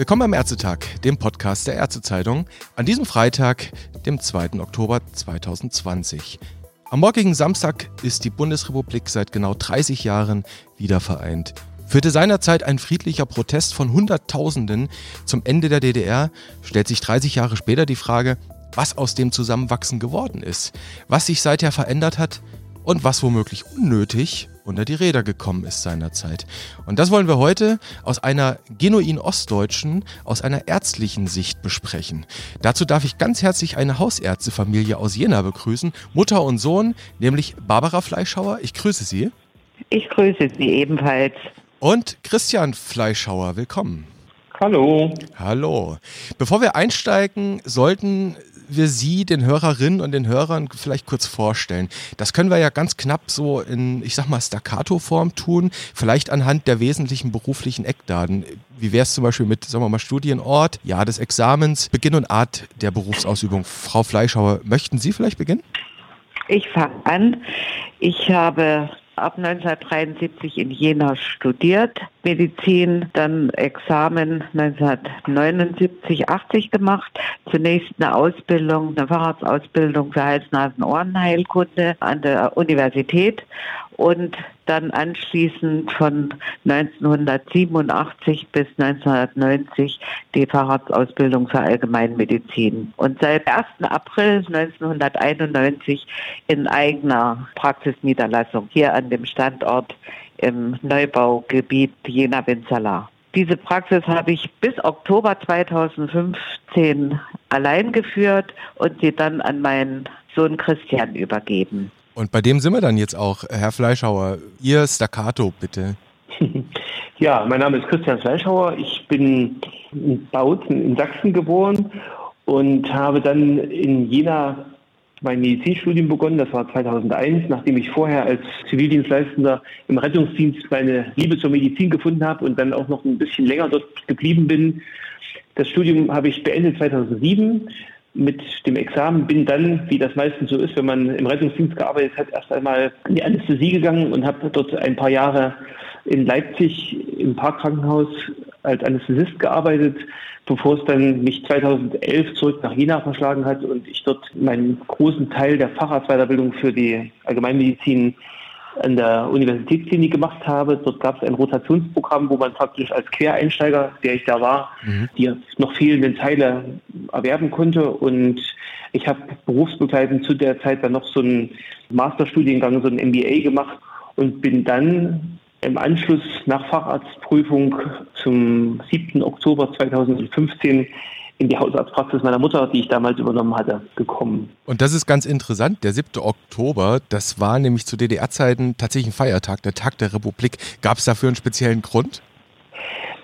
Willkommen am Ärztetag, dem Podcast der Ärztezeitung, an diesem Freitag, dem 2. Oktober 2020. Am morgigen Samstag ist die Bundesrepublik seit genau 30 Jahren wiedervereint. Führte seinerzeit ein friedlicher Protest von Hunderttausenden zum Ende der DDR, stellt sich 30 Jahre später die Frage, was aus dem Zusammenwachsen geworden ist, was sich seither verändert hat und was womöglich unnötig unter die Räder gekommen ist seinerzeit. Und das wollen wir heute aus einer genuin ostdeutschen, aus einer ärztlichen Sicht besprechen. Dazu darf ich ganz herzlich eine Hausärztefamilie aus Jena begrüßen, Mutter und Sohn, nämlich Barbara Fleischhauer. Ich grüße Sie. Ich grüße Sie ebenfalls. Und Christian Fleischhauer, willkommen. Hallo. Hallo. Bevor wir einsteigen, sollten wir Sie den Hörerinnen und den Hörern vielleicht kurz vorstellen? Das können wir ja ganz knapp so in, ich sag mal, Staccato-Form tun, vielleicht anhand der wesentlichen beruflichen Eckdaten. Wie wäre es zum Beispiel mit, sagen wir mal, Studienort, Jahr des Examens, Beginn und Art der Berufsausübung? Frau Fleischhauer, möchten Sie vielleicht beginnen? Ich fange an. Ich habe ab 1973 in Jena studiert, Medizin, dann Examen 1979, 80 gemacht. Zunächst eine Ausbildung, eine Facharztausbildung für Hals-Nasen-Ohrenheilkunde an der Universität und dann anschließend von 1987 bis 1990 die Facharztausbildung für Allgemeinmedizin. Und seit 1. April 1991 in eigener Praxisniederlassung hier an dem Standort im Neubaugebiet Jena-Winzerla. Diese Praxis habe ich bis Oktober 2015 allein geführt und sie dann an meinen Sohn Christian übergeben. Und bei dem sind wir dann jetzt auch, Herr Fleischhauer. Ihr Staccato, bitte. Ja, mein Name ist Christian Fleischhauer. Ich bin in Bautzen in Sachsen geboren und habe dann in Jena mein Medizinstudium begonnen. Das war 2001, nachdem ich vorher als Zivildienstleistender im Rettungsdienst meine Liebe zur Medizin gefunden habe und dann auch noch ein bisschen länger dort geblieben bin. Das Studium habe ich beendet 2007 mit dem Examen, bin dann, wie das meistens so ist, wenn man im Rettungsdienst gearbeitet hat, erst einmal in die Anästhesie gegangen und habe dort ein paar Jahre in Leipzig im Parkkrankenhaus als Anästhesist gearbeitet, bevor es dann mich 2011 zurück nach Jena verschlagen hat und ich dort meinen großen Teil der Facharztweiterbildung für die Allgemeinmedizin an der Universitätsklinik gemacht habe. Dort gab es ein Rotationsprogramm, wo man praktisch als Quereinsteiger, der ich da war, mhm. die noch fehlenden Teile erwerben konnte. Und ich habe berufsbegleitend zu der Zeit dann noch so einen Masterstudiengang, so ein MBA gemacht und bin dann im Anschluss nach Facharztprüfung zum 7. Oktober 2015 in die Hausarztpraxis meiner Mutter, die ich damals übernommen hatte, gekommen. Und das ist ganz interessant. Der 7. Oktober, das war nämlich zu DDR-Zeiten tatsächlich ein Feiertag, der Tag der Republik. Gab es dafür einen speziellen Grund?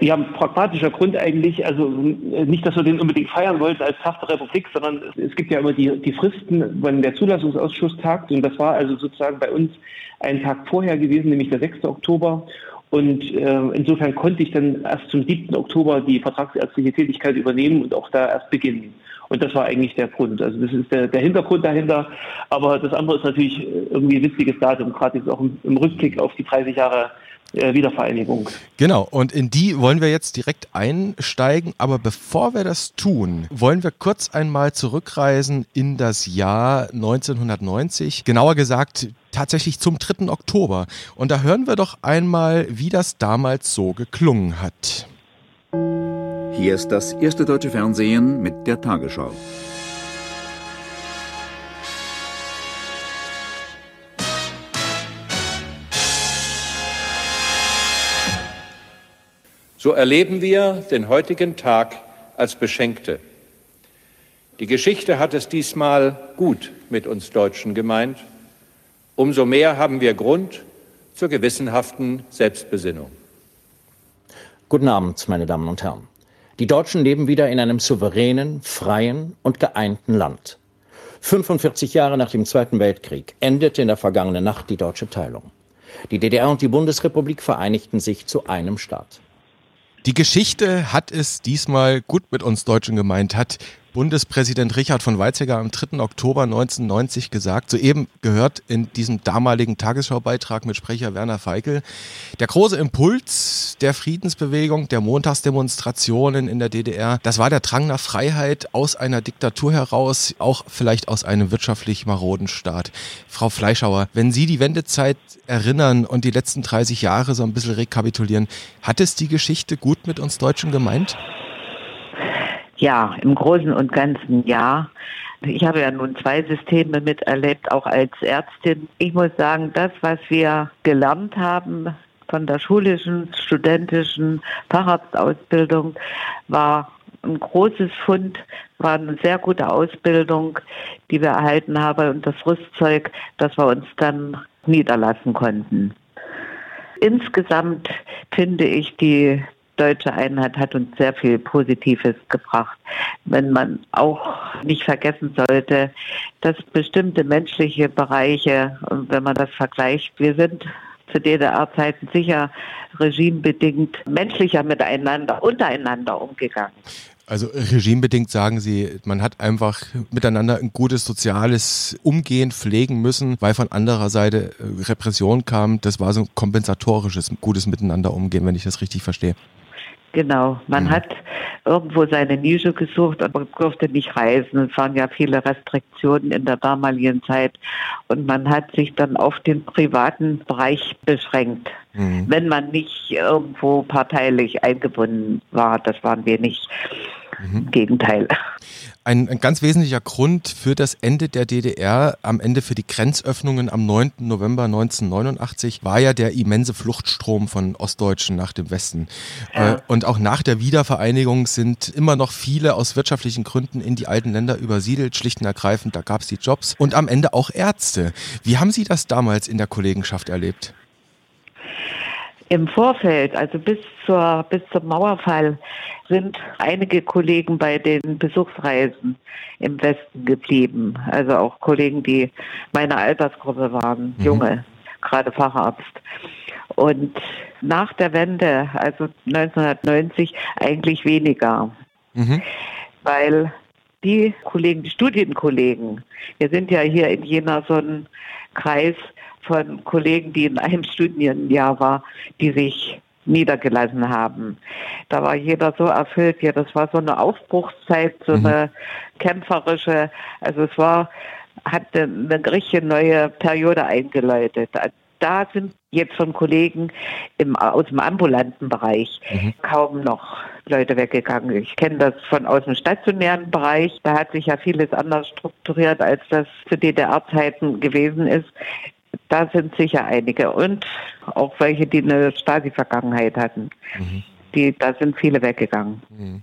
Ja, ein pragmatischer Grund eigentlich, also nicht, dass wir den unbedingt feiern wollten als Tag der Republik, sondern es gibt ja immer die, die Fristen, wann der Zulassungsausschuss tagt und das war also sozusagen bei uns ein Tag vorher gewesen, nämlich der 6. Oktober und äh, insofern konnte ich dann erst zum 7. Oktober die vertragsärztliche Tätigkeit übernehmen und auch da erst beginnen. Und das war eigentlich der Grund. Also das ist der, der Hintergrund dahinter. Aber das andere ist natürlich irgendwie ein witziges Datum, gerade jetzt auch im, im Rückblick auf die 30 Jahre Wiedervereinigung. Genau, und in die wollen wir jetzt direkt einsteigen. Aber bevor wir das tun, wollen wir kurz einmal zurückreisen in das Jahr 1990. Genauer gesagt tatsächlich zum 3. Oktober. Und da hören wir doch einmal, wie das damals so geklungen hat. Hier ist das erste deutsche Fernsehen mit der Tagesschau. So erleben wir den heutigen Tag als Beschenkte. Die Geschichte hat es diesmal gut mit uns Deutschen gemeint. Umso mehr haben wir Grund zur gewissenhaften Selbstbesinnung. Guten Abend, meine Damen und Herren. Die Deutschen leben wieder in einem souveränen, freien und geeinten Land. 45 Jahre nach dem Zweiten Weltkrieg endete in der vergangenen Nacht die deutsche Teilung. Die DDR und die Bundesrepublik vereinigten sich zu einem Staat. Die Geschichte hat es diesmal gut mit uns Deutschen gemeint, hat Bundespräsident Richard von Weizsäcker am 3. Oktober 1990 gesagt. Soeben gehört in diesem damaligen Tagesschaubeitrag mit Sprecher Werner Feigl der große Impuls der Friedensbewegung, der Montagsdemonstrationen in der DDR. Das war der Drang nach Freiheit aus einer Diktatur heraus, auch vielleicht aus einem wirtschaftlich maroden Staat. Frau Fleischhauer, wenn Sie die Wendezeit erinnern und die letzten 30 Jahre so ein bisschen rekapitulieren, hat es die Geschichte gut mit uns Deutschen gemeint? Ja, im Großen und Ganzen ja. Ich habe ja nun zwei Systeme miterlebt, auch als Ärztin. Ich muss sagen, das, was wir gelernt haben von der schulischen, studentischen Facharztausbildung, war ein großes Fund, war eine sehr gute Ausbildung, die wir erhalten haben und das Rüstzeug, das wir uns dann niederlassen konnten. Insgesamt finde ich, die deutsche Einheit hat uns sehr viel Positives gebracht. Wenn man auch nicht vergessen sollte, dass bestimmte menschliche Bereiche, wenn man das vergleicht, wir sind zu DDR-Zeiten sicher regimebedingt menschlicher miteinander, untereinander umgegangen. Also regimebedingt sagen Sie, man hat einfach miteinander ein gutes soziales Umgehen pflegen müssen, weil von anderer Seite äh, Repression kam. Das war so ein kompensatorisches, gutes Miteinander umgehen, wenn ich das richtig verstehe. Genau, man mhm. hat irgendwo seine Nische gesucht, aber durfte nicht reisen. Es waren ja viele Restriktionen in der damaligen Zeit und man hat sich dann auf den privaten Bereich beschränkt. Mhm. Wenn man nicht irgendwo parteilich eingebunden war, das waren wir nicht. Mhm. Gegenteil. Ein, ein, ganz wesentlicher Grund für das Ende der DDR, am Ende für die Grenzöffnungen am 9. November 1989, war ja der immense Fluchtstrom von Ostdeutschen nach dem Westen. Ja. Äh, und auch nach der Wiedervereinigung sind immer noch viele aus wirtschaftlichen Gründen in die alten Länder übersiedelt, schlicht und ergreifend. Da gab es die Jobs und am Ende auch Ärzte. Wie haben Sie das damals in der Kollegenschaft erlebt? Im Vorfeld, also bis zur, bis zum Mauerfall, sind einige Kollegen bei den Besuchsreisen im Westen geblieben. Also auch Kollegen, die meiner Altersgruppe waren, mhm. junge, gerade Facharzt. Und nach der Wende, also 1990, eigentlich weniger. Mhm. Weil die Kollegen, die Studienkollegen, wir sind ja hier in Jena so ein Kreis, von Kollegen, die in einem Studienjahr war, die sich niedergelassen haben. Da war jeder so erfüllt, ja, das war so eine Aufbruchszeit, so mhm. eine kämpferische, also es war, hat eine richtige neue Periode eingeläutet. Da sind jetzt von Kollegen im, aus dem ambulanten Bereich mhm. kaum noch Leute weggegangen. Ich kenne das von aus dem stationären Bereich. Da hat sich ja vieles anders strukturiert, als das zu DDR-Zeiten gewesen ist. Da sind sicher einige und auch welche, die eine Stasi-Vergangenheit hatten. Mhm. Die, da sind viele weggegangen. Mhm.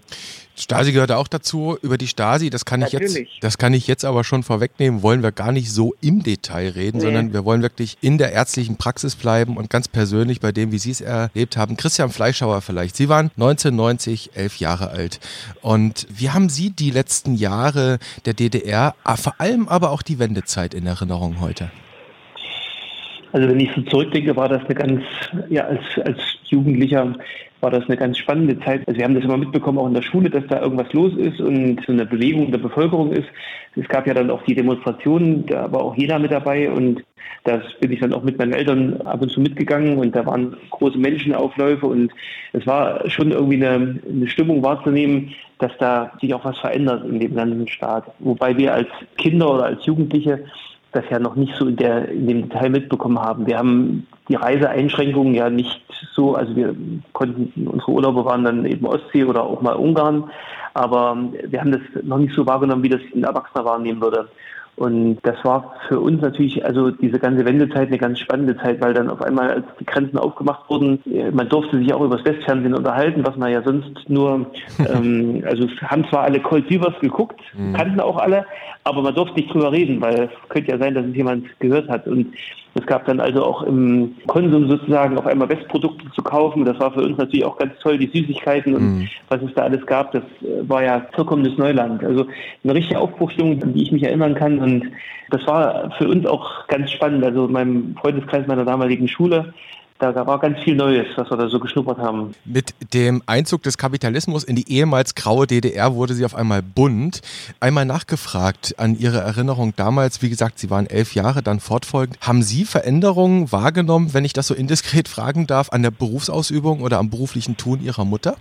Stasi gehört auch dazu. Über die Stasi, das kann ich jetzt, das kann ich jetzt aber schon vorwegnehmen, wollen wir gar nicht so im Detail reden, nee. sondern wir wollen wirklich in der ärztlichen Praxis bleiben und ganz persönlich bei dem, wie Sie es erlebt haben. Christian Fleischhauer vielleicht. Sie waren 1990 elf Jahre alt. Und wie haben Sie die letzten Jahre der DDR, vor allem aber auch die Wendezeit in Erinnerung heute? Also wenn ich so zurückdenke, war das eine ganz, ja, als, als Jugendlicher war das eine ganz spannende Zeit. Also wir haben das immer mitbekommen, auch in der Schule, dass da irgendwas los ist und so eine Bewegung der Bevölkerung ist. Es gab ja dann auch die Demonstrationen, da war auch jeder mit dabei und da bin ich dann auch mit meinen Eltern ab und zu mitgegangen und da waren große Menschenaufläufe und es war schon irgendwie eine, eine Stimmung wahrzunehmen, dass da sich auch was verändert in dem ganzen Staat. Wobei wir als Kinder oder als Jugendliche das ja noch nicht so in, der, in dem Detail mitbekommen haben. Wir haben die Reiseeinschränkungen ja nicht so, also wir konnten, unsere Urlaube waren dann eben Ostsee oder auch mal Ungarn, aber wir haben das noch nicht so wahrgenommen, wie das ein Erwachsener wahrnehmen würde. Und das war für uns natürlich, also diese ganze Wendezeit eine ganz spannende Zeit, weil dann auf einmal, als die Grenzen aufgemacht wurden, äh, man durfte sich auch über das Westfernsehen unterhalten, was man ja sonst nur, ähm, also haben zwar alle Cold Beavers geguckt, mhm. kannten auch alle, aber man durfte nicht drüber reden, weil es könnte ja sein, dass es jemand gehört hat. Und es gab dann also auch im Konsum sozusagen auf einmal Westprodukte zu kaufen. Das war für uns natürlich auch ganz toll, die Süßigkeiten und mhm. was es da alles gab, das äh, war ja vollkommenes Neuland. Also eine richtige Aufbruchstimmung, an die ich mich erinnern kann. Und das war für uns auch ganz spannend. Also in meinem Freundeskreis meiner damaligen Schule, da war ganz viel Neues, was wir da so geschnuppert haben. Mit dem Einzug des Kapitalismus in die ehemals graue DDR wurde sie auf einmal bunt. Einmal nachgefragt an Ihre Erinnerung damals, wie gesagt, Sie waren elf Jahre, dann fortfolgend. Haben Sie Veränderungen wahrgenommen, wenn ich das so indiskret fragen darf, an der Berufsausübung oder am beruflichen Tun Ihrer Mutter?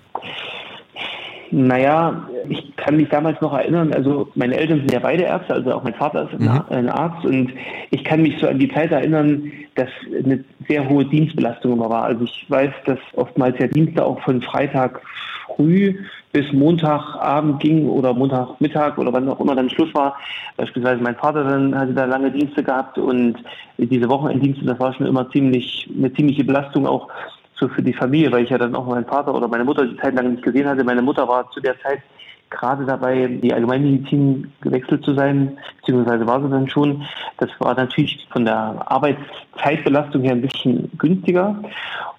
Naja, ich kann mich damals noch erinnern, also meine Eltern sind ja beide Ärzte, also auch mein Vater ist mhm. ein Arzt und ich kann mich so an die Zeit erinnern, dass eine sehr hohe Dienstbelastung immer war. Also ich weiß, dass oftmals ja Dienste auch von Freitag früh bis Montagabend ging oder Montagmittag oder wann auch immer dann Schluss war. Beispielsweise mein Vater dann hatte da lange Dienste gehabt und diese Wochenenddienste, das war schon immer ziemlich eine ziemliche Belastung auch so für die Familie, weil ich ja dann auch meinen Vater oder meine Mutter die Zeit lang nicht gesehen hatte. Meine Mutter war zu der Zeit gerade dabei, die Allgemeinmedizin gewechselt zu sein, beziehungsweise war sie dann schon. Das war natürlich von der Arbeitszeitbelastung her ein bisschen günstiger.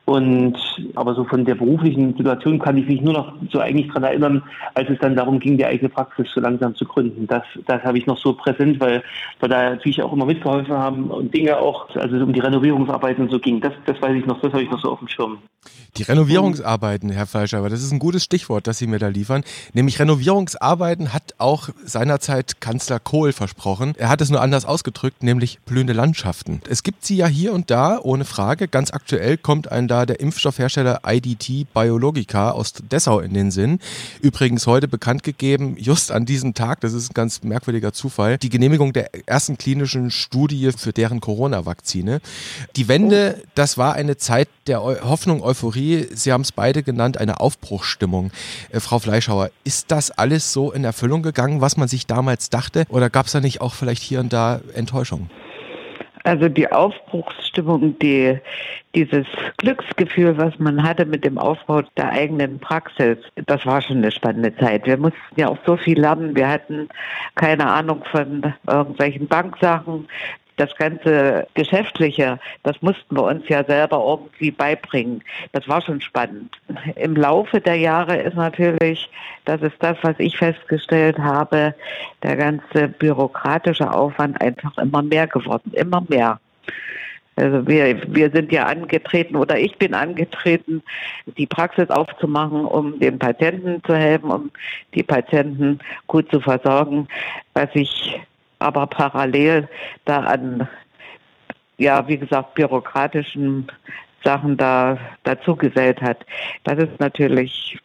Und aber so von der beruflichen Situation kann ich mich nur noch so eigentlich daran erinnern, als es dann darum ging, die eigene Praxis so langsam zu gründen. Das, das habe ich noch so präsent, weil wir da natürlich auch immer mitgeholfen haben und Dinge auch, also um die Renovierungsarbeiten so ging. Das, das weiß ich noch, das habe ich noch so auf dem Schirm. Die Renovierungsarbeiten, Herr Fleischer, aber das ist ein gutes Stichwort, das Sie mir da liefern. Nämlich Renovierungsarbeiten hat auch seinerzeit Kanzler Kohl versprochen. Er hat es nur anders ausgedrückt, nämlich blühende Landschaften. Es gibt sie ja hier und da, ohne Frage. Ganz aktuell kommt ein da der Impfstoffhersteller IDT Biologica aus Dessau in den Sinn. Übrigens heute bekannt gegeben, just an diesem Tag, das ist ein ganz merkwürdiger Zufall, die Genehmigung der ersten klinischen Studie für deren Corona-Vakzine. Die Wende, das war eine Zeit der Hoffnung, Euphorie. Sie haben es beide genannt, eine Aufbruchsstimmung. Äh, Frau Fleischhauer, ist das alles so in Erfüllung gegangen, was man sich damals dachte? Oder gab es da nicht auch vielleicht hier und da Enttäuschung? Also die Aufbruchsstimmung, die, dieses Glücksgefühl, was man hatte mit dem Aufbau der eigenen Praxis, das war schon eine spannende Zeit. Wir mussten ja auch so viel lernen. Wir hatten keine Ahnung von irgendwelchen Banksachen das ganze Geschäftliche, das mussten wir uns ja selber irgendwie beibringen. Das war schon spannend. Im Laufe der Jahre ist natürlich, das ist das, was ich festgestellt habe, der ganze bürokratische Aufwand einfach immer mehr geworden, immer mehr. Also wir, wir sind ja angetreten oder ich bin angetreten, die Praxis aufzumachen, um den Patienten zu helfen, um die Patienten gut zu versorgen. Was ich aber parallel da an, ja, wie gesagt, bürokratischen Sachen da dazu gesellt hat. Das ist natürlich,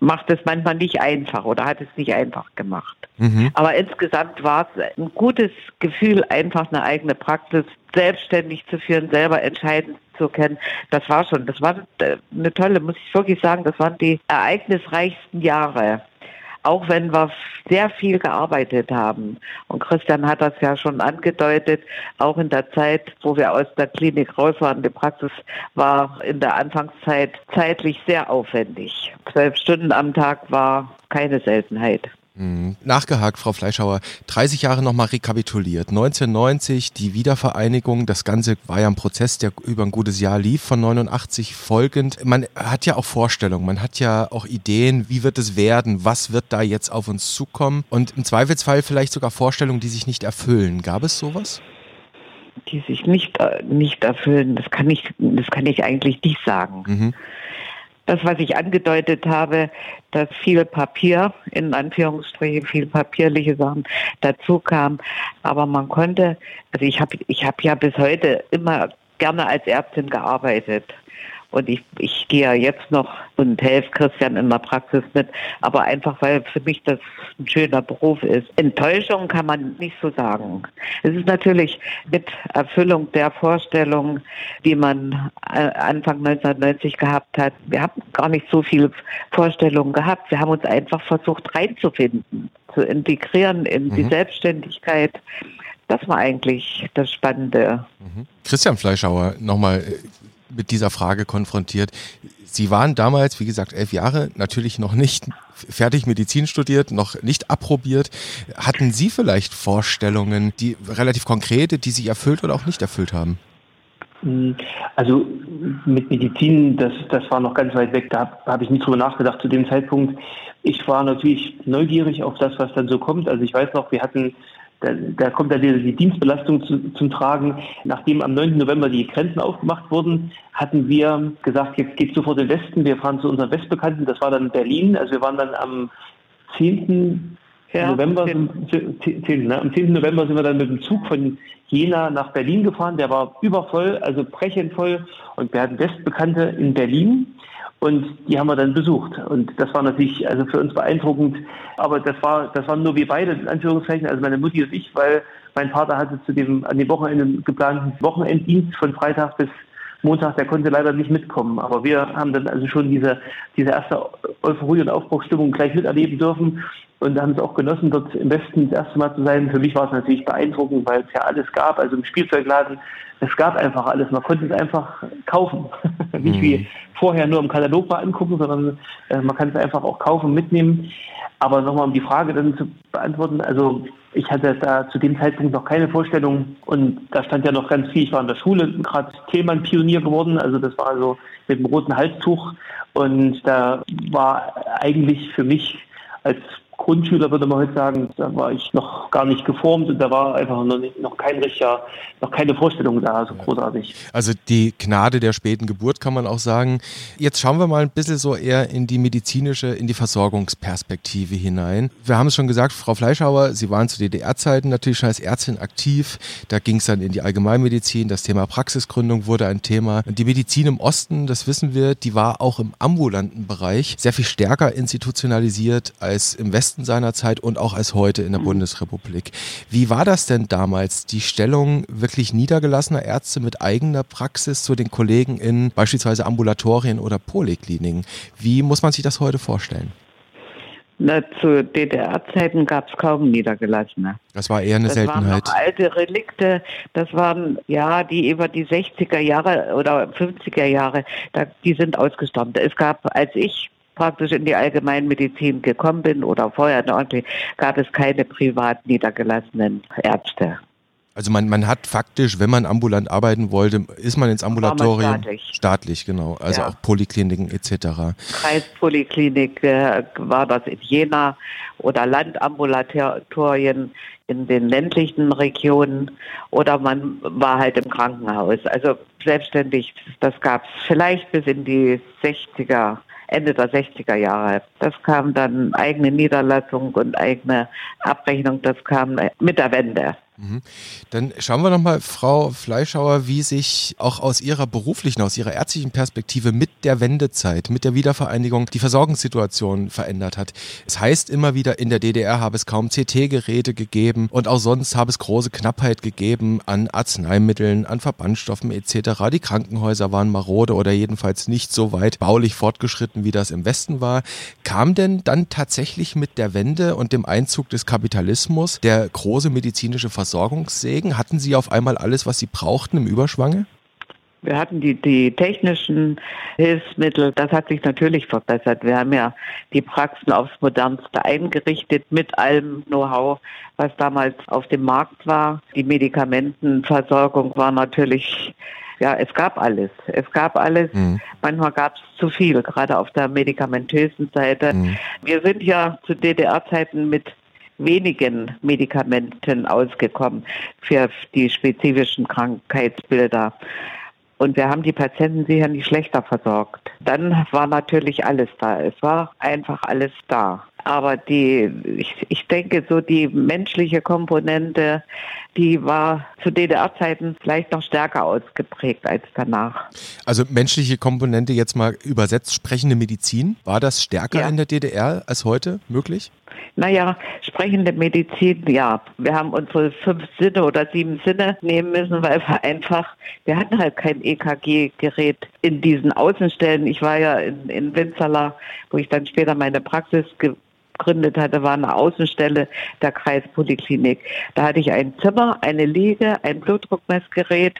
macht es manchmal nicht einfach oder hat es nicht einfach gemacht. Mhm. Aber insgesamt war es ein gutes Gefühl, einfach eine eigene Praxis selbstständig zu führen, selber entscheiden zu können. Das war schon, das war eine tolle, muss ich wirklich sagen, das waren die ereignisreichsten Jahre auch wenn wir sehr viel gearbeitet haben. Und Christian hat das ja schon angedeutet, auch in der Zeit, wo wir aus der Klinik raus waren, die Praxis war in der Anfangszeit zeitlich sehr aufwendig. Zwölf Stunden am Tag war keine Seltenheit. Mhm. Nachgehakt, Frau Fleischhauer, 30 Jahre nochmal rekapituliert. 1990 die Wiedervereinigung, das Ganze war ja ein Prozess, der über ein gutes Jahr lief, von 89 folgend. Man hat ja auch Vorstellungen, man hat ja auch Ideen, wie wird es werden, was wird da jetzt auf uns zukommen und im Zweifelsfall vielleicht sogar Vorstellungen, die sich nicht erfüllen. Gab es sowas? Die sich nicht, äh, nicht erfüllen, das kann ich, das kann ich eigentlich nicht sagen. Mhm das, was ich angedeutet habe, dass viel Papier, in Anführungsstrichen viel papierliche Sachen dazu kam. Aber man konnte, also ich habe ich hab ja bis heute immer gerne als Ärztin gearbeitet. Und ich, ich gehe ja jetzt noch und helfe Christian in der Praxis mit, aber einfach, weil für mich das ein schöner Beruf ist. Enttäuschung kann man nicht so sagen. Es ist natürlich mit Erfüllung der Vorstellung, die man äh, Anfang 1990 gehabt hat. Wir haben gar nicht so viele Vorstellungen gehabt. Wir haben uns einfach versucht reinzufinden, zu integrieren in mhm. die Selbstständigkeit. Das war eigentlich das Spannende. Mhm. Christian Fleischhauer, nochmal mit dieser Frage konfrontiert. Sie waren damals, wie gesagt, elf Jahre, natürlich noch nicht fertig Medizin studiert, noch nicht approbiert. Hatten Sie vielleicht Vorstellungen, die relativ konkrete, die sich erfüllt oder auch nicht erfüllt haben? Also mit Medizin, das, das war noch ganz weit weg. Da habe ich nicht drüber nachgedacht zu dem Zeitpunkt. Ich war natürlich neugierig auf das, was dann so kommt. Also ich weiß noch, wir hatten da, da kommt dann die, die Dienstbelastung zu, zum Tragen. Nachdem am 9. November die Grenzen aufgemacht wurden, hatten wir gesagt, jetzt geht sofort in den Westen, wir fahren zu unseren Westbekannten, das war dann Berlin. Also wir waren dann am 10. Ja, November, 10. 10, ne? am 10. November sind wir dann mit dem Zug von Jena nach Berlin gefahren. Der war übervoll, also brechend voll. Und wir hatten Westbekannte in Berlin. Und die haben wir dann besucht. Und das war natürlich also für uns beeindruckend. Aber das war, das waren nur wir beide, in Anführungszeichen, also meine Mutti und ich, weil mein Vater hatte zu dem, an dem Wochenende geplanten Wochenenddienst von Freitag bis Montag, der konnte leider nicht mitkommen. Aber wir haben dann also schon diese, diese erste Euphorie und Aufbruchstimmung gleich miterleben dürfen und haben es auch genossen, dort im Westen das erste Mal zu sein. Für mich war es natürlich beeindruckend, weil es ja alles gab. Also im Spielzeugladen, es gab einfach alles. Man konnte es einfach kaufen. Nicht wie mhm. vorher nur im Katalog mal angucken, sondern äh, man kann es einfach auch kaufen, mitnehmen. Aber nochmal um die Frage dann zu beantworten, also ich hatte da zu dem Zeitpunkt noch keine Vorstellung und da stand ja noch ganz viel. Ich war in der Schule gerade Thälmann-Pionier geworden, also das war so mit dem roten Halstuch und da war eigentlich für mich als Grundschüler würde man heute sagen, da war ich noch gar nicht geformt und da war einfach noch, nicht, noch kein richtiger, noch keine Vorstellung da, so großartig. Also die Gnade der späten Geburt kann man auch sagen. Jetzt schauen wir mal ein bisschen so eher in die medizinische, in die Versorgungsperspektive hinein. Wir haben es schon gesagt, Frau Fleischhauer, Sie waren zu DDR-Zeiten natürlich schon als Ärztin aktiv. Da ging es dann in die Allgemeinmedizin. Das Thema Praxisgründung wurde ein Thema. Die Medizin im Osten, das wissen wir, die war auch im ambulanten Bereich sehr viel stärker institutionalisiert als im Westen Westen seiner Zeit und auch als heute in der mhm. Bundesrepublik. Wie war das denn damals, die Stellung wirklich niedergelassener Ärzte mit eigener Praxis zu den Kollegen in beispielsweise Ambulatorien oder Polikliniken? Wie muss man sich das heute vorstellen? Na, zu DDR-Zeiten gab es kaum Niedergelassene. Das war eher eine das Seltenheit. Das waren alte Relikte. Das waren, ja, die über die 60er Jahre oder 50er Jahre, da, die sind ausgestorben. Es gab, als ich praktisch in die Allgemeinmedizin gekommen bin oder vorher noch, gab es keine privat niedergelassenen Ärzte. Also man, man hat faktisch, wenn man ambulant arbeiten wollte, ist man ins Ambulatorium. Staatlich. staatlich. genau. Also ja. auch Polikliniken etc. Kreispoliklinik äh, war das in Jena oder Landambulatorien in den ländlichen Regionen oder man war halt im Krankenhaus. Also selbstständig, das gab es vielleicht bis in die 60er Ende der 60er Jahre. Das kam dann eigene Niederlassung und eigene Abrechnung, das kam mit der Wende. Mhm. Dann schauen wir nochmal, Frau Fleischhauer, wie sich auch aus Ihrer beruflichen, aus Ihrer ärztlichen Perspektive mit der Wendezeit, mit der Wiedervereinigung die Versorgungssituation verändert hat. Es heißt immer wieder, in der DDR habe es kaum CT-Geräte gegeben und auch sonst habe es große Knappheit gegeben an Arzneimitteln, an Verbandstoffen etc. Die Krankenhäuser waren marode oder jedenfalls nicht so weit baulich fortgeschritten, wie das im Westen war. Kam denn dann tatsächlich mit der Wende und dem Einzug des Kapitalismus der große medizinische Versorgung Versorgungssegen? Hatten Sie auf einmal alles, was Sie brauchten im Überschwange? Wir hatten die, die technischen Hilfsmittel, das hat sich natürlich verbessert. Wir haben ja die Praxen aufs Modernste eingerichtet mit allem Know-how, was damals auf dem Markt war. Die Medikamentenversorgung war natürlich, ja, es gab alles. Es gab alles. Mhm. Manchmal gab es zu viel, gerade auf der medikamentösen Seite. Mhm. Wir sind ja zu DDR-Zeiten mit wenigen Medikamenten ausgekommen für die spezifischen Krankheitsbilder. Und wir haben die Patienten sicher nicht schlechter versorgt. Dann war natürlich alles da. Es war einfach alles da. Aber die, ich, ich denke, so die menschliche Komponente, die war zu DDR-Zeiten vielleicht noch stärker ausgeprägt als danach. Also menschliche Komponente jetzt mal übersetzt, sprechende Medizin, war das stärker ja. in der DDR als heute möglich? Naja, sprechende Medizin, ja. Wir haben unsere fünf Sinne oder sieben Sinne nehmen müssen, weil wir einfach, wir hatten halt kein EKG-Gerät in diesen Außenstellen. Ich war ja in, in Winzerla, wo ich dann später meine Praxis gegründet hatte, war eine Außenstelle der Kreispoliklinik. Da hatte ich ein Zimmer, eine Liege, ein Blutdruckmessgerät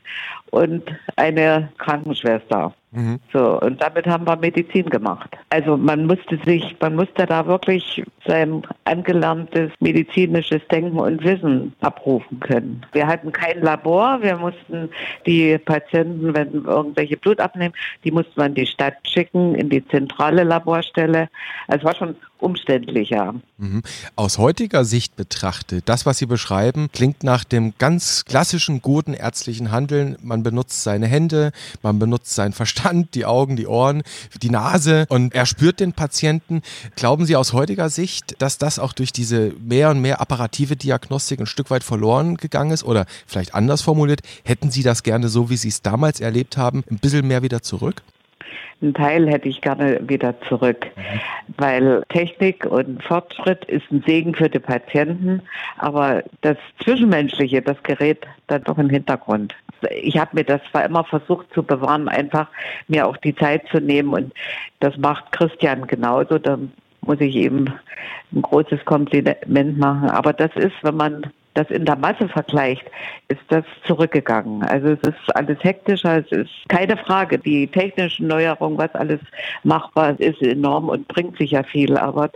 und eine Krankenschwester. Mhm. So, und damit haben wir Medizin gemacht. Also man musste sich, man musste da wirklich sein angelerntes medizinisches Denken und Wissen abrufen können. Wir hatten kein Labor, wir mussten die Patienten, wenn irgendwelche Blut abnehmen, die mussten wir in die Stadt schicken, in die zentrale Laborstelle. Also es war schon umständlicher. Mhm. Aus heutiger Sicht betrachtet, das, was Sie beschreiben, klingt nach dem ganz klassischen guten ärztlichen Handeln. Man benutzt seine Hände, man benutzt seinen Verstand, die Augen, die Ohren, die Nase und er spürt den Patienten. Glauben Sie aus heutiger Sicht, dass das auch durch diese mehr und mehr apparative Diagnostik ein Stück weit verloren gegangen ist? Oder vielleicht anders formuliert, hätten Sie das gerne so, wie Sie es damals erlebt haben, ein bisschen mehr wieder zurück? Ein Teil hätte ich gerne wieder zurück, weil Technik und Fortschritt ist ein Segen für die Patienten, aber das Zwischenmenschliche, das gerät dann doch im Hintergrund. Ich habe mir das zwar immer versucht zu bewahren, einfach mir auch die Zeit zu nehmen und das macht Christian genauso. Da muss ich eben ein großes Kompliment machen. Aber das ist, wenn man das in der Masse vergleicht, ist das zurückgegangen. Also es ist alles hektischer, es ist keine Frage. Die technischen Neuerungen, was alles machbar ist, ist enorm und bringt sicher viel, aber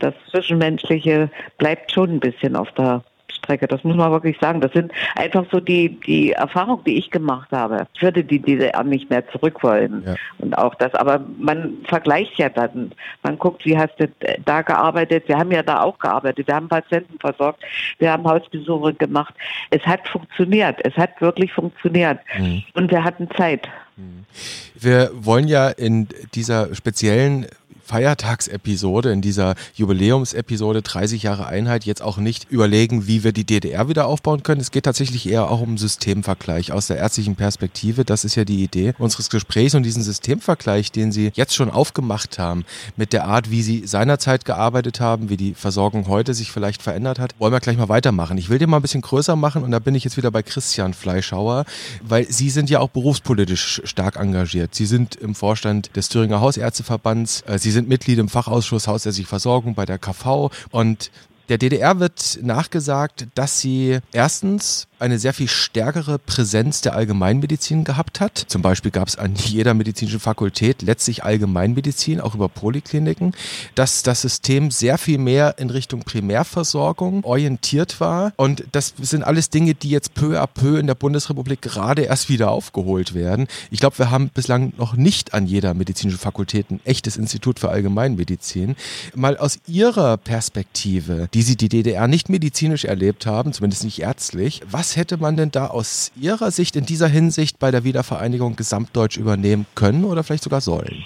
das Zwischenmenschliche bleibt schon ein bisschen auf der Strecke. Das muss man wirklich sagen. Das sind einfach so die, die Erfahrungen, die ich gemacht habe. Ich würde die DDR nicht mehr zurück wollen. Ja. Und auch das. Aber man vergleicht ja dann. Man guckt, wie hast du da gearbeitet? Wir haben ja da auch gearbeitet. Wir haben Patienten versorgt. Wir haben Hausbesuche gemacht. Es hat funktioniert. Es hat wirklich funktioniert. Mhm. Und wir hatten Zeit. Mhm. Wir wollen ja in dieser speziellen Feiertagsepisode, in dieser Jubiläumsepisode 30 Jahre Einheit jetzt auch nicht überlegen, wie wir die DDR wieder aufbauen können. Es geht tatsächlich eher auch um Systemvergleich aus der ärztlichen Perspektive. Das ist ja die Idee unseres Gesprächs und diesen Systemvergleich, den Sie jetzt schon aufgemacht haben, mit der Art, wie Sie seinerzeit gearbeitet haben, wie die Versorgung heute sich vielleicht verändert hat, wollen wir gleich mal weitermachen. Ich will den mal ein bisschen größer machen und da bin ich jetzt wieder bei Christian Fleischhauer, weil Sie sind ja auch berufspolitisch stark engagiert. Sie sind im Vorstand des Thüringer Hausärzteverbands. Äh, Sie sind Mitglied im Fachausschuss Hausärztliche Versorgung bei der KV und der DDR wird nachgesagt, dass sie erstens eine sehr viel stärkere Präsenz der Allgemeinmedizin gehabt hat. Zum Beispiel gab es an jeder medizinischen Fakultät letztlich Allgemeinmedizin, auch über Polikliniken, dass das System sehr viel mehr in Richtung Primärversorgung orientiert war. Und das sind alles Dinge, die jetzt peu à peu in der Bundesrepublik gerade erst wieder aufgeholt werden. Ich glaube, wir haben bislang noch nicht an jeder medizinischen Fakultät ein echtes Institut für Allgemeinmedizin. Mal aus Ihrer Perspektive, die Sie die DDR nicht medizinisch erlebt haben, zumindest nicht ärztlich, was hätte man denn da aus Ihrer Sicht in dieser Hinsicht bei der Wiedervereinigung gesamtdeutsch übernehmen können oder vielleicht sogar sollen?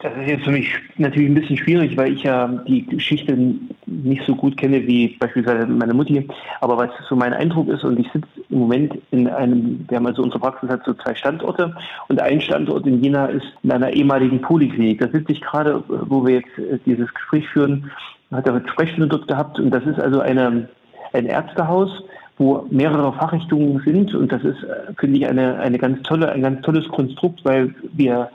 Das ist jetzt für mich natürlich ein bisschen schwierig, weil ich ja die Geschichte nicht so gut kenne wie beispielsweise meine Mutti. Aber was so mein Eindruck ist, und ich sitze im Moment in einem, wir haben also unsere Praxis hat so zwei Standorte und ein Standort in Jena ist in einer ehemaligen Poliklinik. Da sitze ich gerade, wo wir jetzt äh, dieses Gespräch führen, hat er Sprechstunde dort gehabt und das ist also eine, ein Ärztehaus, wo mehrere Fachrichtungen sind und das ist, äh, finde ich, eine, eine ganz tolle, ein ganz tolles Konstrukt, weil wir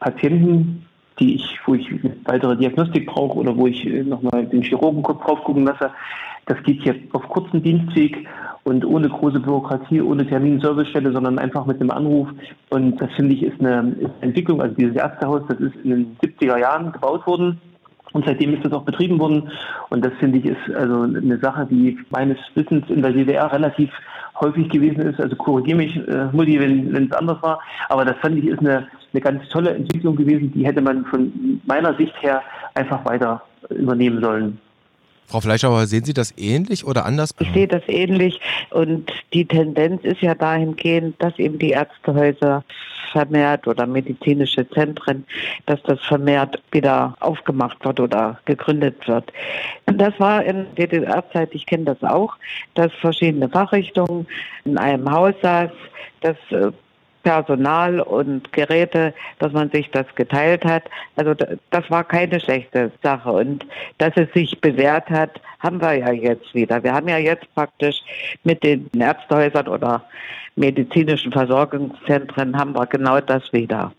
Patienten, die ich, wo ich weitere Diagnostik brauche oder wo ich äh, nochmal den Chirurgenkopf drauf gucken lasse, das geht hier auf kurzen Dienstweg und ohne große Bürokratie, ohne Terminservicestelle, sondern einfach mit einem Anruf. Und das finde ich ist eine Entwicklung. Also dieses Ärztehaus, das ist in den 70er Jahren gebaut worden und seitdem ist das auch betrieben worden. Und das finde ich ist also eine Sache, die meines Wissens in der DDR relativ häufig gewesen ist. Also korrigiere mich, äh, Mutti, wenn es anders war. Aber das fand ich ist eine, eine ganz tolle Entwicklung gewesen. Die hätte man von meiner Sicht her einfach weiter übernehmen sollen. Frau Fleischauer, sehen Sie das ähnlich oder anders? Ich sehe das ähnlich und die Tendenz ist ja dahingehend, dass eben die Ärztehäuser vermehrt oder medizinische Zentren, dass das vermehrt wieder aufgemacht wird oder gegründet wird. Und das war in DDR-Zeit, ich kenne das auch, dass verschiedene Fachrichtungen in einem Haus saß, dass äh, Personal und Geräte, dass man sich das geteilt hat. Also das war keine schlechte Sache. Und dass es sich bewährt hat, haben wir ja jetzt wieder. Wir haben ja jetzt praktisch mit den Ärztehäusern oder medizinischen Versorgungszentren haben wir genau das wieder.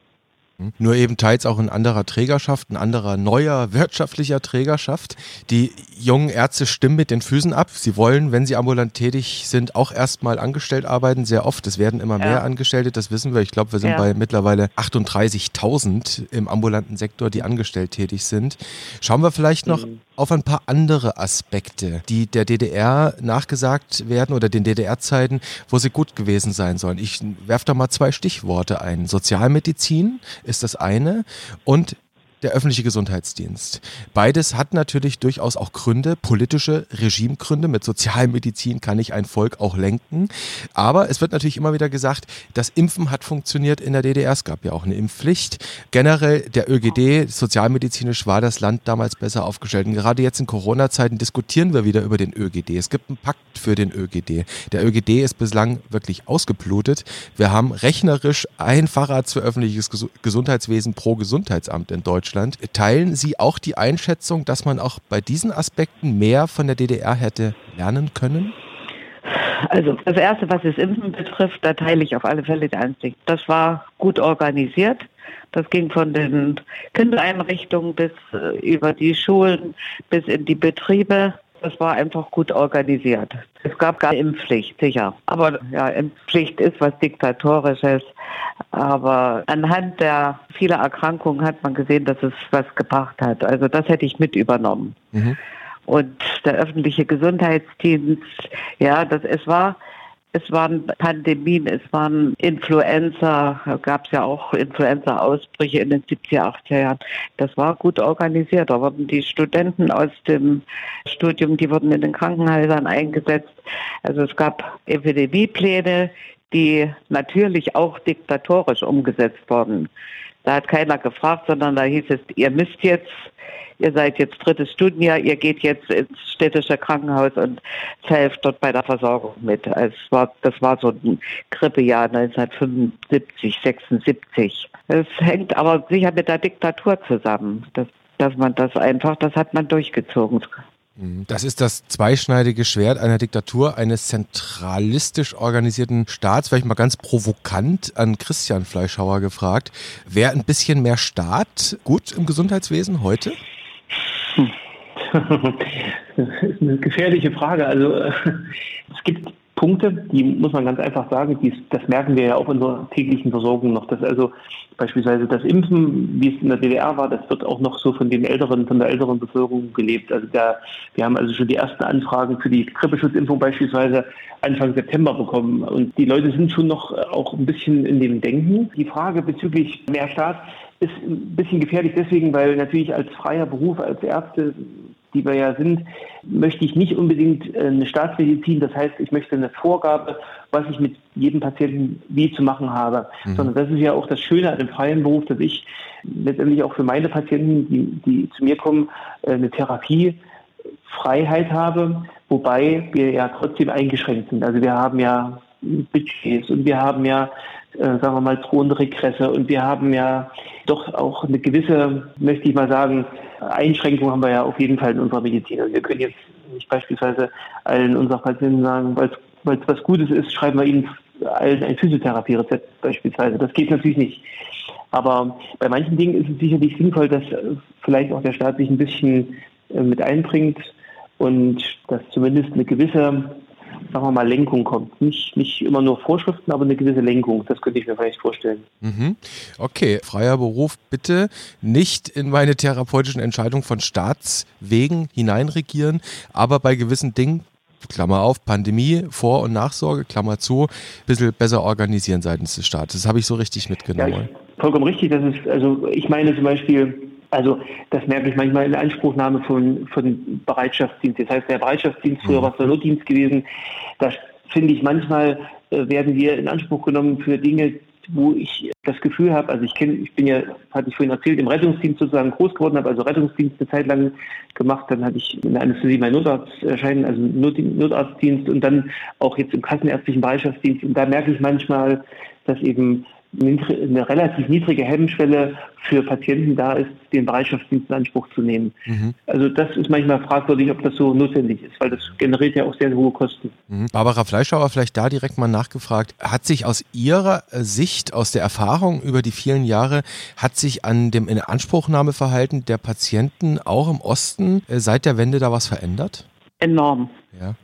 Hm? Nur eben teils auch in anderer Trägerschaft, ein anderer neuer wirtschaftlicher Trägerschaft. Die jungen Ärzte stimmen mit den Füßen ab. Sie wollen, wenn sie ambulant tätig sind, auch erstmal angestellt arbeiten. Sehr oft. Es werden immer ja. mehr Angestellte, das wissen wir. Ich glaube, wir sind ja. bei mittlerweile 38.000 im ambulanten Sektor, die angestellt tätig sind. Schauen wir vielleicht noch mhm. Auf ein paar andere Aspekte, die der DDR nachgesagt werden oder den DDR-Zeiten, wo sie gut gewesen sein sollen. Ich werfe da mal zwei Stichworte ein. Sozialmedizin ist das eine und der öffentliche Gesundheitsdienst. Beides hat natürlich durchaus auch Gründe, politische Regimegründe. Mit Sozialmedizin kann ich ein Volk auch lenken. Aber es wird natürlich immer wieder gesagt, das Impfen hat funktioniert in der DDR. Es gab ja auch eine Impfpflicht. Generell der ÖGD, sozialmedizinisch war das Land damals besser aufgestellt. Und gerade jetzt in Corona-Zeiten diskutieren wir wieder über den ÖGD. Es gibt einen Pakt für den ÖGD. Der ÖGD ist bislang wirklich ausgeblutet. Wir haben rechnerisch ein Facharzt für öffentliches Gesundheitswesen pro Gesundheitsamt in Deutschland. Deutschland. Teilen Sie auch die Einschätzung, dass man auch bei diesen Aspekten mehr von der DDR hätte lernen können? Also das Erste, was das Impfen betrifft, da teile ich auf alle Fälle die Ansicht. Das war gut organisiert. Das ging von den Kindereinrichtungen bis äh, über die Schulen bis in die Betriebe. Das war einfach gut organisiert. Es gab gar Impfpflicht, sicher. Aber ja, Impfpflicht ist was Diktatorisches. Aber anhand der vielen Erkrankungen hat man gesehen, dass es was gebracht hat. Also das hätte ich mit übernommen. Mhm. Und der öffentliche Gesundheitsdienst, ja, das es war es waren Pandemien, es waren Influenza, gab es ja auch Influenza-Ausbrüche in den 70er, 80er Jahren. Das war gut organisiert. Da wurden die Studenten aus dem Studium, die wurden in den Krankenhäusern eingesetzt. Also es gab Epidemiepläne, die natürlich auch diktatorisch umgesetzt wurden. Da hat keiner gefragt, sondern da hieß es, ihr müsst jetzt ihr seid jetzt drittes Studienjahr, ihr geht jetzt ins städtische Krankenhaus und helft dort bei der Versorgung mit. Also war, das war so ein Grippejahr 1975, 76. Es hängt aber sicher mit der Diktatur zusammen, dass, dass man das einfach, das hat man durchgezogen. Mhm. Das ist das zweischneidige Schwert einer Diktatur, eines zentralistisch organisierten Staats. Vielleicht mal ganz provokant an Christian Fleischhauer gefragt. Wäre ein bisschen mehr Staat gut im Gesundheitswesen heute? Das ist eine gefährliche Frage. Also äh, es gibt Punkte, die muss man ganz einfach sagen, die, das merken wir ja auch in unserer täglichen Versorgung noch, dass also beispielsweise das Impfen, wie es in der DDR war, das wird auch noch so von den älteren, von der älteren Bevölkerung gelebt. Also da, wir haben also schon die ersten Anfragen für die Grippeschutzimpfung beispielsweise Anfang September bekommen. Und die Leute sind schon noch auch ein bisschen in dem Denken. Die Frage bezüglich mehr Staat ist ein bisschen gefährlich deswegen, weil natürlich als freier Beruf, als Ärzte, die wir ja sind, möchte ich nicht unbedingt äh, eine Staatsmedizin. Das heißt, ich möchte eine Vorgabe, was ich mit jedem Patienten wie zu machen habe. Mhm. Sondern das ist ja auch das Schöne an dem freien Beruf, dass ich letztendlich auch für meine Patienten, die, die zu mir kommen, äh, eine Therapiefreiheit habe, wobei wir ja trotzdem eingeschränkt sind. Also wir haben ja Budgets und wir haben ja sagen wir mal, drohende Regresse. Und wir haben ja doch auch eine gewisse, möchte ich mal sagen, Einschränkung haben wir ja auf jeden Fall in unserer Medizin. Also wir können jetzt nicht beispielsweise allen unserer Patienten sagen, weil es was Gutes ist, schreiben wir ihnen allen ein Physiotherapie-Rezept beispielsweise. Das geht natürlich nicht. Aber bei manchen Dingen ist es sicherlich sinnvoll, dass vielleicht auch der Staat sich ein bisschen äh, mit einbringt und dass zumindest eine gewisse sagen wir mal, Lenkung kommt. Nicht, nicht immer nur Vorschriften, aber eine gewisse Lenkung. Das könnte ich mir vielleicht vorstellen. Mhm. Okay, freier Beruf, bitte nicht in meine therapeutischen Entscheidungen von Staatswegen hineinregieren, aber bei gewissen Dingen Klammer auf, Pandemie, Vor- und Nachsorge, Klammer zu, ein bisschen besser organisieren seitens des Staates. Das habe ich so richtig mitgenommen. Ja, vollkommen richtig. Das ist, also ich meine zum Beispiel, also das merke ich manchmal in der Anspruchnahme von, von Bereitschaftsdienst. Das heißt, der Bereitschaftsdienst, früher mhm. war es der Notdienst gewesen, da finde ich manchmal äh, werden wir in Anspruch genommen für Dinge, wo ich das Gefühl habe, also ich kenne, ich bin ja, hatte ich vorhin erzählt, im Rettungsdienst sozusagen groß geworden, habe also Rettungsdienst eine Zeit lang gemacht, dann hatte ich in der Anästhesie meinen Notarzt erscheinen, also Not, Notarztdienst und dann auch jetzt im kassenärztlichen Bereitschaftsdienst und da merke ich manchmal, dass eben eine relativ niedrige Hemmschwelle für Patienten da ist, den Bereitschaftsdienst in Anspruch zu nehmen. Mhm. Also das ist manchmal fragwürdig, ob das so notwendig ist, weil das generiert ja auch sehr hohe Kosten. Mhm. Barbara Fleischhauer, vielleicht da direkt mal nachgefragt, hat sich aus Ihrer Sicht, aus der Erfahrung über die vielen Jahre, hat sich an dem Inanspruchnahmeverhalten der Patienten auch im Osten äh, seit der Wende da was verändert? Enorm. Ja.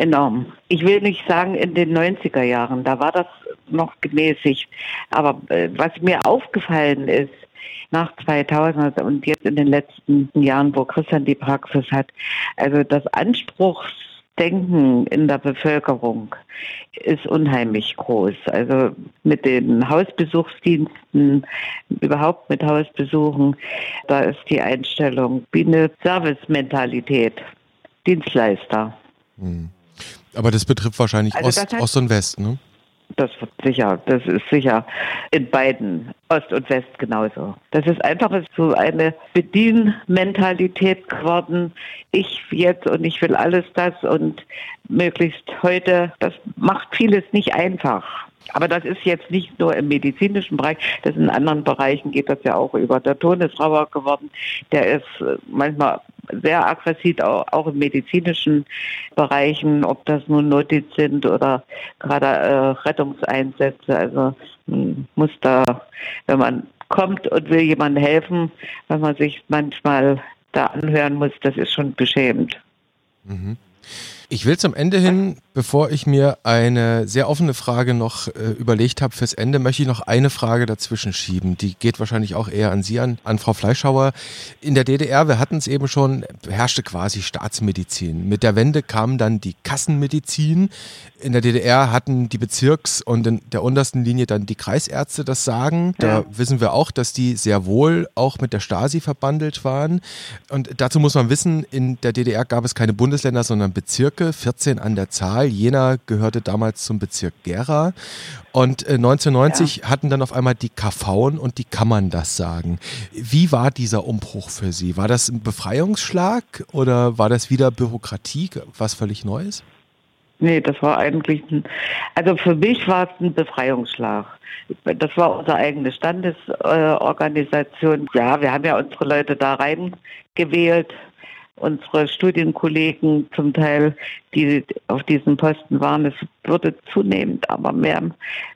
Enorm. Ich will nicht sagen in den 90er Jahren, da war das noch gemäßigt. Aber äh, was mir aufgefallen ist, nach 2000 und jetzt in den letzten Jahren, wo Christian die Praxis hat, also das Anspruchsdenken in der Bevölkerung ist unheimlich groß. Also mit den Hausbesuchsdiensten, überhaupt mit Hausbesuchen, da ist die Einstellung wie eine Servicementalität, Dienstleister. Hm. Aber das betrifft wahrscheinlich also Ost, Ost und West, ne? Das wird sicher, das ist sicher in beiden, Ost und West genauso. Das ist einfach so eine Bedienmentalität geworden. Ich jetzt und ich will alles das und möglichst heute. Das macht vieles nicht einfach. Aber das ist jetzt nicht nur im medizinischen Bereich, das in anderen Bereichen geht das ja auch über. Der Ton ist rauer geworden, der ist manchmal sehr aggressiv, auch, in medizinischen Bereichen, ob das nun Notiz sind oder gerade äh, Rettungseinsätze. Also muss da, wenn man kommt und will jemandem helfen, wenn man sich manchmal da anhören muss, das ist schon beschämend. Mhm. Ich will zum Ende hin, bevor ich mir eine sehr offene Frage noch äh, überlegt habe fürs Ende, möchte ich noch eine Frage dazwischen schieben. Die geht wahrscheinlich auch eher an Sie, an, an Frau Fleischhauer. In der DDR, wir hatten es eben schon, herrschte quasi Staatsmedizin. Mit der Wende kam dann die Kassenmedizin. In der DDR hatten die Bezirks- und in der untersten Linie dann die Kreisärzte das Sagen. Da ja. wissen wir auch, dass die sehr wohl auch mit der Stasi verbandelt waren. Und dazu muss man wissen, in der DDR gab es keine Bundesländer, sondern Bezirke. Bezirke, 14 an der Zahl. Jena gehörte damals zum Bezirk Gera. Und äh, 1990 ja. hatten dann auf einmal die KVen und die Kammern das sagen. Wie war dieser Umbruch für Sie? War das ein Befreiungsschlag oder war das wieder Bürokratie, was völlig Neues? Nee, das war eigentlich ein, also für mich war es ein Befreiungsschlag. Das war unsere eigene Standesorganisation. ja, wir haben ja unsere Leute da reingewählt unsere Studienkollegen zum Teil, die auf diesen Posten waren, es würde zunehmend aber mehr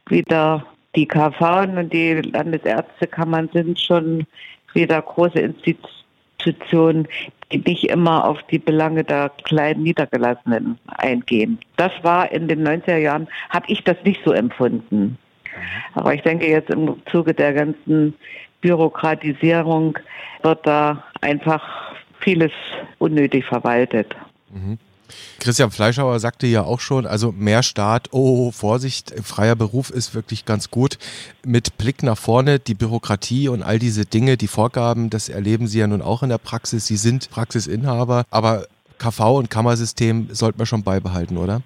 wieder die KV und die Landesärztekammern sind schon wieder große Institutionen, die nicht immer auf die Belange der kleinen Niedergelassenen eingehen. Das war in den 90er Jahren, habe ich das nicht so empfunden. Aber ich denke jetzt im Zuge der ganzen Bürokratisierung wird da einfach vieles unnötig verwaltet. Mhm. Christian Fleischhauer sagte ja auch schon, also mehr Staat, oh, Vorsicht, freier Beruf ist wirklich ganz gut. Mit Blick nach vorne, die Bürokratie und all diese Dinge, die Vorgaben, das erleben Sie ja nun auch in der Praxis. Sie sind Praxisinhaber, aber KV und Kammersystem sollten wir schon beibehalten, oder?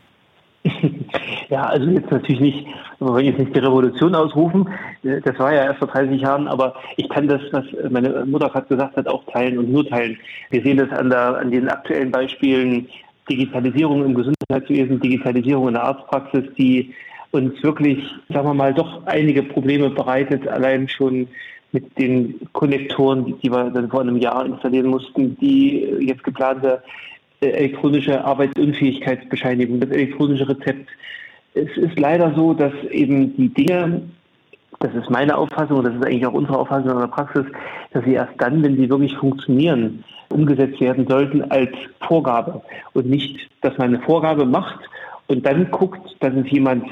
Ja, also jetzt natürlich nicht, wir wollen jetzt nicht die Revolution ausrufen, äh, das war ja erst vor 30 Jahren, aber ich kann das, was meine Mutter gerade gesagt hat, auch teilen und nur teilen. Wir sehen das an, der, an den aktuellen Beispielen Digitalisierung im Gesundheitswesen, Digitalisierung in der Arztpraxis, die uns wirklich, sagen wir mal, doch einige Probleme bereitet, allein schon mit den Konnektoren, die wir dann vor einem Jahr installieren mussten, die jetzt geplante elektronische Arbeitsunfähigkeitsbescheinigung, das elektronische Rezept, es ist leider so, dass eben die Dinge, das ist meine Auffassung und das ist eigentlich auch unsere Auffassung in der Praxis, dass sie erst dann, wenn sie wirklich funktionieren, umgesetzt werden sollten als Vorgabe und nicht, dass man eine Vorgabe macht und dann guckt, dass es jemand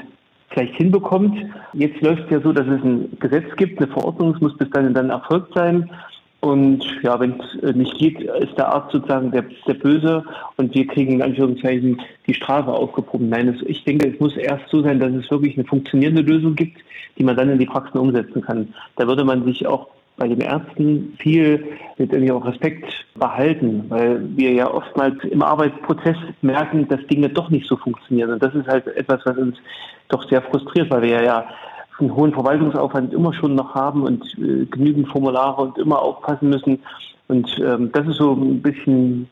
vielleicht hinbekommt. Jetzt läuft es ja so, dass es ein Gesetz gibt, eine Verordnung, es muss bis dann dann erfolgt sein und ja, wenn es äh, nicht geht, ist der Arzt sozusagen der, der Böse und wir kriegen in Anführungszeichen die Strafe aufgeprobt. Nein, es, ich denke, es muss erst so sein, dass es wirklich eine funktionierende Lösung gibt, die man dann in die Praxis umsetzen kann. Da würde man sich auch bei den Ärzten viel letztendlich auch Respekt behalten, weil wir ja oftmals im Arbeitsprozess merken, dass Dinge doch nicht so funktionieren. Und das ist halt etwas, was uns doch sehr frustriert, weil wir ja einen hohen Verwaltungsaufwand immer schon noch haben und äh, genügend Formulare und immer aufpassen müssen. Und ähm, das ist so ein bisschen,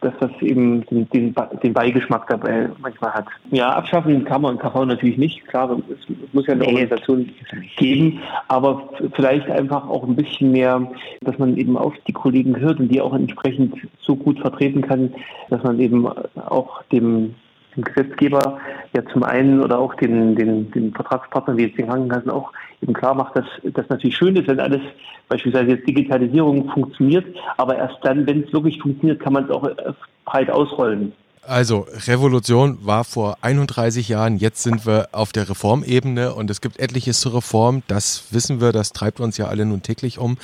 dass das eben den, den, den, Beigeschmack dabei manchmal hat. Ja, abschaffen kann man KV natürlich nicht. Klar, es muss ja eine Organisation geben, aber vielleicht einfach auch ein bisschen mehr, dass man eben auf die Kollegen hört und die auch entsprechend so gut vertreten kann, dass man eben auch dem dem Gesetzgeber ja zum einen oder auch den, den, den Vertragspartnern wie jetzt den Krankenkassen auch eben klar macht, dass das natürlich schön ist, wenn alles beispielsweise jetzt Digitalisierung funktioniert, aber erst dann, wenn es wirklich funktioniert, kann man es auch breit ausrollen. Also, Revolution war vor 31 Jahren, jetzt sind wir auf der Reformebene und es gibt etliches zur Reform, das wissen wir, das treibt uns ja alle nun täglich um.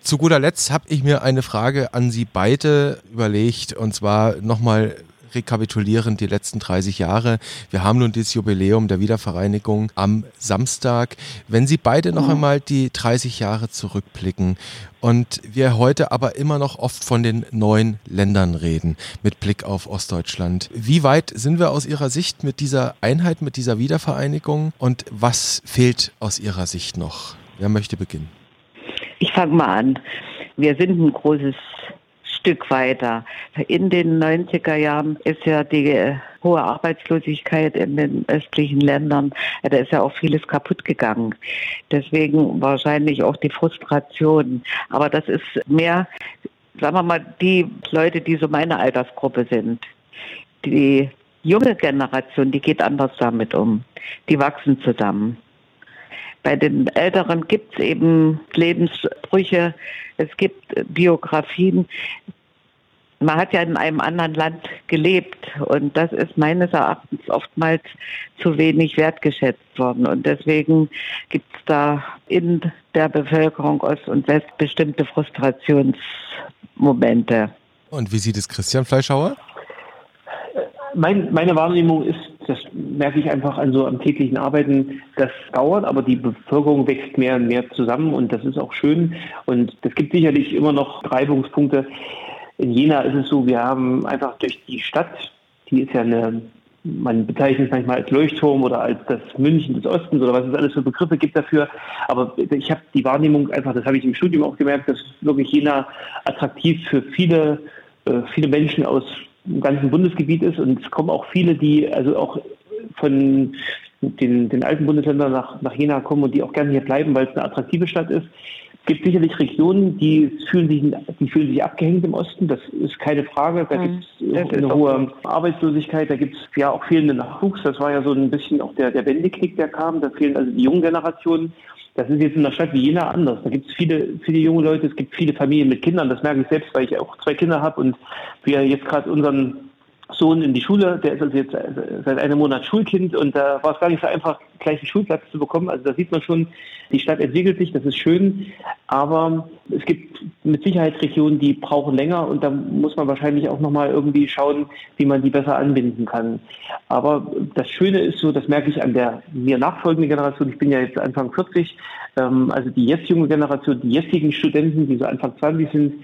Zu guter Letzt habe ich mir eine Frage an Sie beide überlegt und zwar nochmal rekapitulieren die letzten 30 Jahre. Wir haben nun das Jubiläum der Wiedervereinigung am Samstag. Wenn Sie beide noch mhm. einmal die 30 Jahre zurückblicken und wir heute aber immer noch oft von den neuen Ländern reden mit Blick auf Ostdeutschland. Wie weit sind wir aus Ihrer Sicht mit dieser Einheit, mit dieser Wiedervereinigung und was fehlt aus Ihrer Sicht noch? Wer möchte beginnen? Ich fange mal an. Wir sind ein großes Stück weiter. In den 90er Jahren ist ja die äh, hohe Arbeitslosigkeit in den östlichen Ländern, äh, da ist ja auch vieles kaputt gegangen. Deswegen wahrscheinlich auch die Frustration. Aber das ist mehr, sagen wir mal, die Leute, die so meine Altersgruppe sind. Die junge Generation, die geht anders damit um. Die wachsen zusammen. Bei den Älteren gibt es eben Lebensbrüche, es gibt Biografien. Man hat ja in einem anderen Land gelebt und das ist meines Erachtens oftmals zu wenig wertgeschätzt worden. Und deswegen gibt es da in der Bevölkerung Ost und West bestimmte Frustrationsmomente. Und wie sieht es Christian Fleischhauer? Mein, meine Wahrnehmung ist, das merke ich einfach an so am täglichen Arbeiten, das dauert, aber die Bevölkerung wächst mehr und mehr zusammen und das ist auch schön. Und es gibt sicherlich immer noch Reibungspunkte. In Jena ist es so, wir haben einfach durch die Stadt, die ist ja eine, man bezeichnet es manchmal als Leuchtturm oder als das München des Ostens oder was es alles für Begriffe gibt dafür. Aber ich habe die Wahrnehmung einfach, das habe ich im Studium auch gemerkt, dass wirklich Jena attraktiv für viele, äh, viele Menschen aus im ganzen Bundesgebiet ist und es kommen auch viele, die also auch von den, den alten Bundesländern nach, nach Jena kommen und die auch gerne hier bleiben, weil es eine attraktive Stadt ist. Es gibt sicherlich Regionen, die fühlen sich, die fühlen sich abgehängt im Osten, das ist keine Frage. Da mhm. gibt es eine hohe Arbeitslosigkeit, da gibt es ja auch fehlenden Nachwuchs. Das war ja so ein bisschen auch der, der Wendeknick, der kam. Da fehlen also die jungen Generationen. Das ist jetzt in einer Stadt wie Jena anders. Da gibt es viele, viele junge Leute, es gibt viele Familien mit Kindern. Das merke ich selbst, weil ich auch zwei Kinder habe und wir jetzt gerade unseren Sohn in die Schule, der ist also jetzt seit einem Monat Schulkind und da war es gar nicht so einfach, gleich einen Schulplatz zu bekommen. Also da sieht man schon, die Stadt entwickelt sich, das ist schön, aber es gibt mit Sicherheit Regionen, die brauchen länger und da muss man wahrscheinlich auch nochmal irgendwie schauen, wie man die besser anbinden kann. Aber das Schöne ist so, das merke ich an der mir nachfolgenden Generation, ich bin ja jetzt Anfang 40, ähm, also die jetzt junge Generation, die jetzigen Studenten, die so Anfang 20 sind,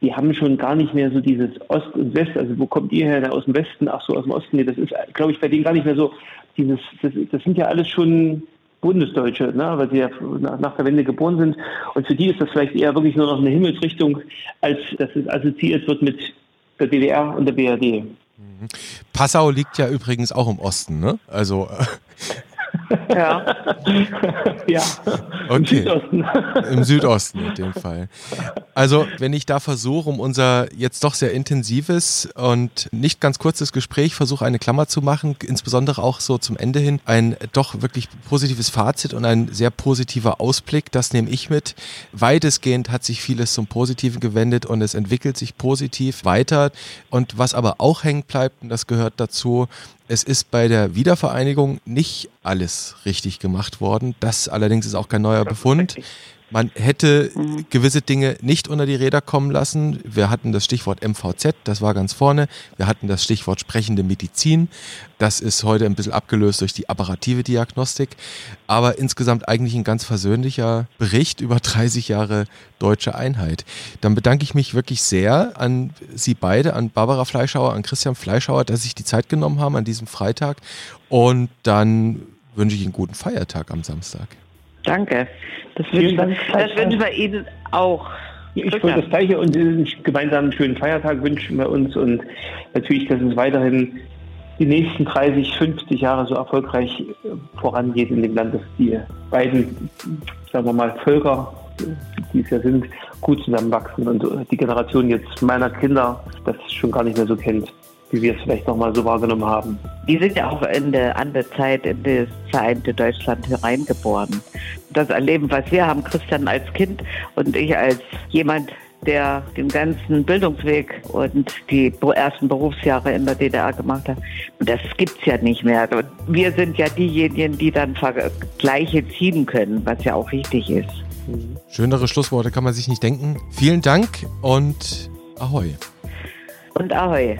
die haben schon gar nicht mehr so dieses Ost und West, also wo kommt ihr her, aus dem Westen, ach so, aus dem Osten, nee, das ist, glaube ich, bei denen gar nicht mehr so, dieses, das, das sind ja alles schon Bundesdeutsche, ne, weil sie ja nach der Wende geboren sind. Und für die ist das vielleicht eher wirklich nur noch eine Himmelsrichtung, als dass es assoziiert wird mit der DDR und der BRD. Mhm. Passau liegt ja übrigens auch im Osten, ne? Also ja. ja. Okay. Im Südosten. Im Südosten in dem Fall. Also, wenn ich da versuche, um unser jetzt doch sehr intensives und nicht ganz kurzes Gespräch versuche, eine Klammer zu machen, insbesondere auch so zum Ende hin, ein doch wirklich positives Fazit und ein sehr positiver Ausblick, das nehme ich mit. Weitestgehend hat sich vieles zum Positiven gewendet und es entwickelt sich positiv weiter. Und was aber auch hängen bleibt, und das gehört dazu, es ist bei der Wiedervereinigung nicht alles richtig gemacht worden. Das allerdings ist auch kein neuer Befund. Man hätte mhm. gewisse Dinge nicht unter die Räder kommen lassen. Wir hatten das Stichwort MVZ, das war ganz vorne. Wir hatten das Stichwort sprechende Medizin. Das ist heute ein bisschen abgelöst durch die apparative Diagnostik. Aber insgesamt eigentlich ein ganz versöhnlicher Bericht über 30 Jahre deutsche Einheit. Dann bedanke ich mich wirklich sehr an Sie beide, an Barbara Fleischhauer, an Christian Fleischhauer, dass Sie sich die Zeit genommen haben an diesem Freitag. Und dann wünsche ich einen guten Feiertag am Samstag. Danke. Das wünschen, wir, das wünschen wir Ihnen auch. Ich wollte das Gleiche und einen gemeinsamen schönen Feiertag wünschen wir uns und natürlich, dass es weiterhin die nächsten 30, 50 Jahre so erfolgreich vorangeht in dem Land, dass die beiden, sagen wir mal, Völker, die es ja sind, gut zusammenwachsen und die Generation jetzt meiner Kinder das schon gar nicht mehr so kennt wie wir es vielleicht nochmal so wahrgenommen haben. Die sind ja auch in der andere Zeit in das vereinte Deutschland hereingeboren. Das Erleben, was wir haben, Christian als Kind und ich als jemand, der den ganzen Bildungsweg und die ersten Berufsjahre in der DDR gemacht hat. Das gibt es ja nicht mehr. Wir sind ja diejenigen, die dann Vergleiche ziehen können, was ja auch wichtig ist. Schönere Schlussworte kann man sich nicht denken. Vielen Dank und Ahoi. Und Ahoi.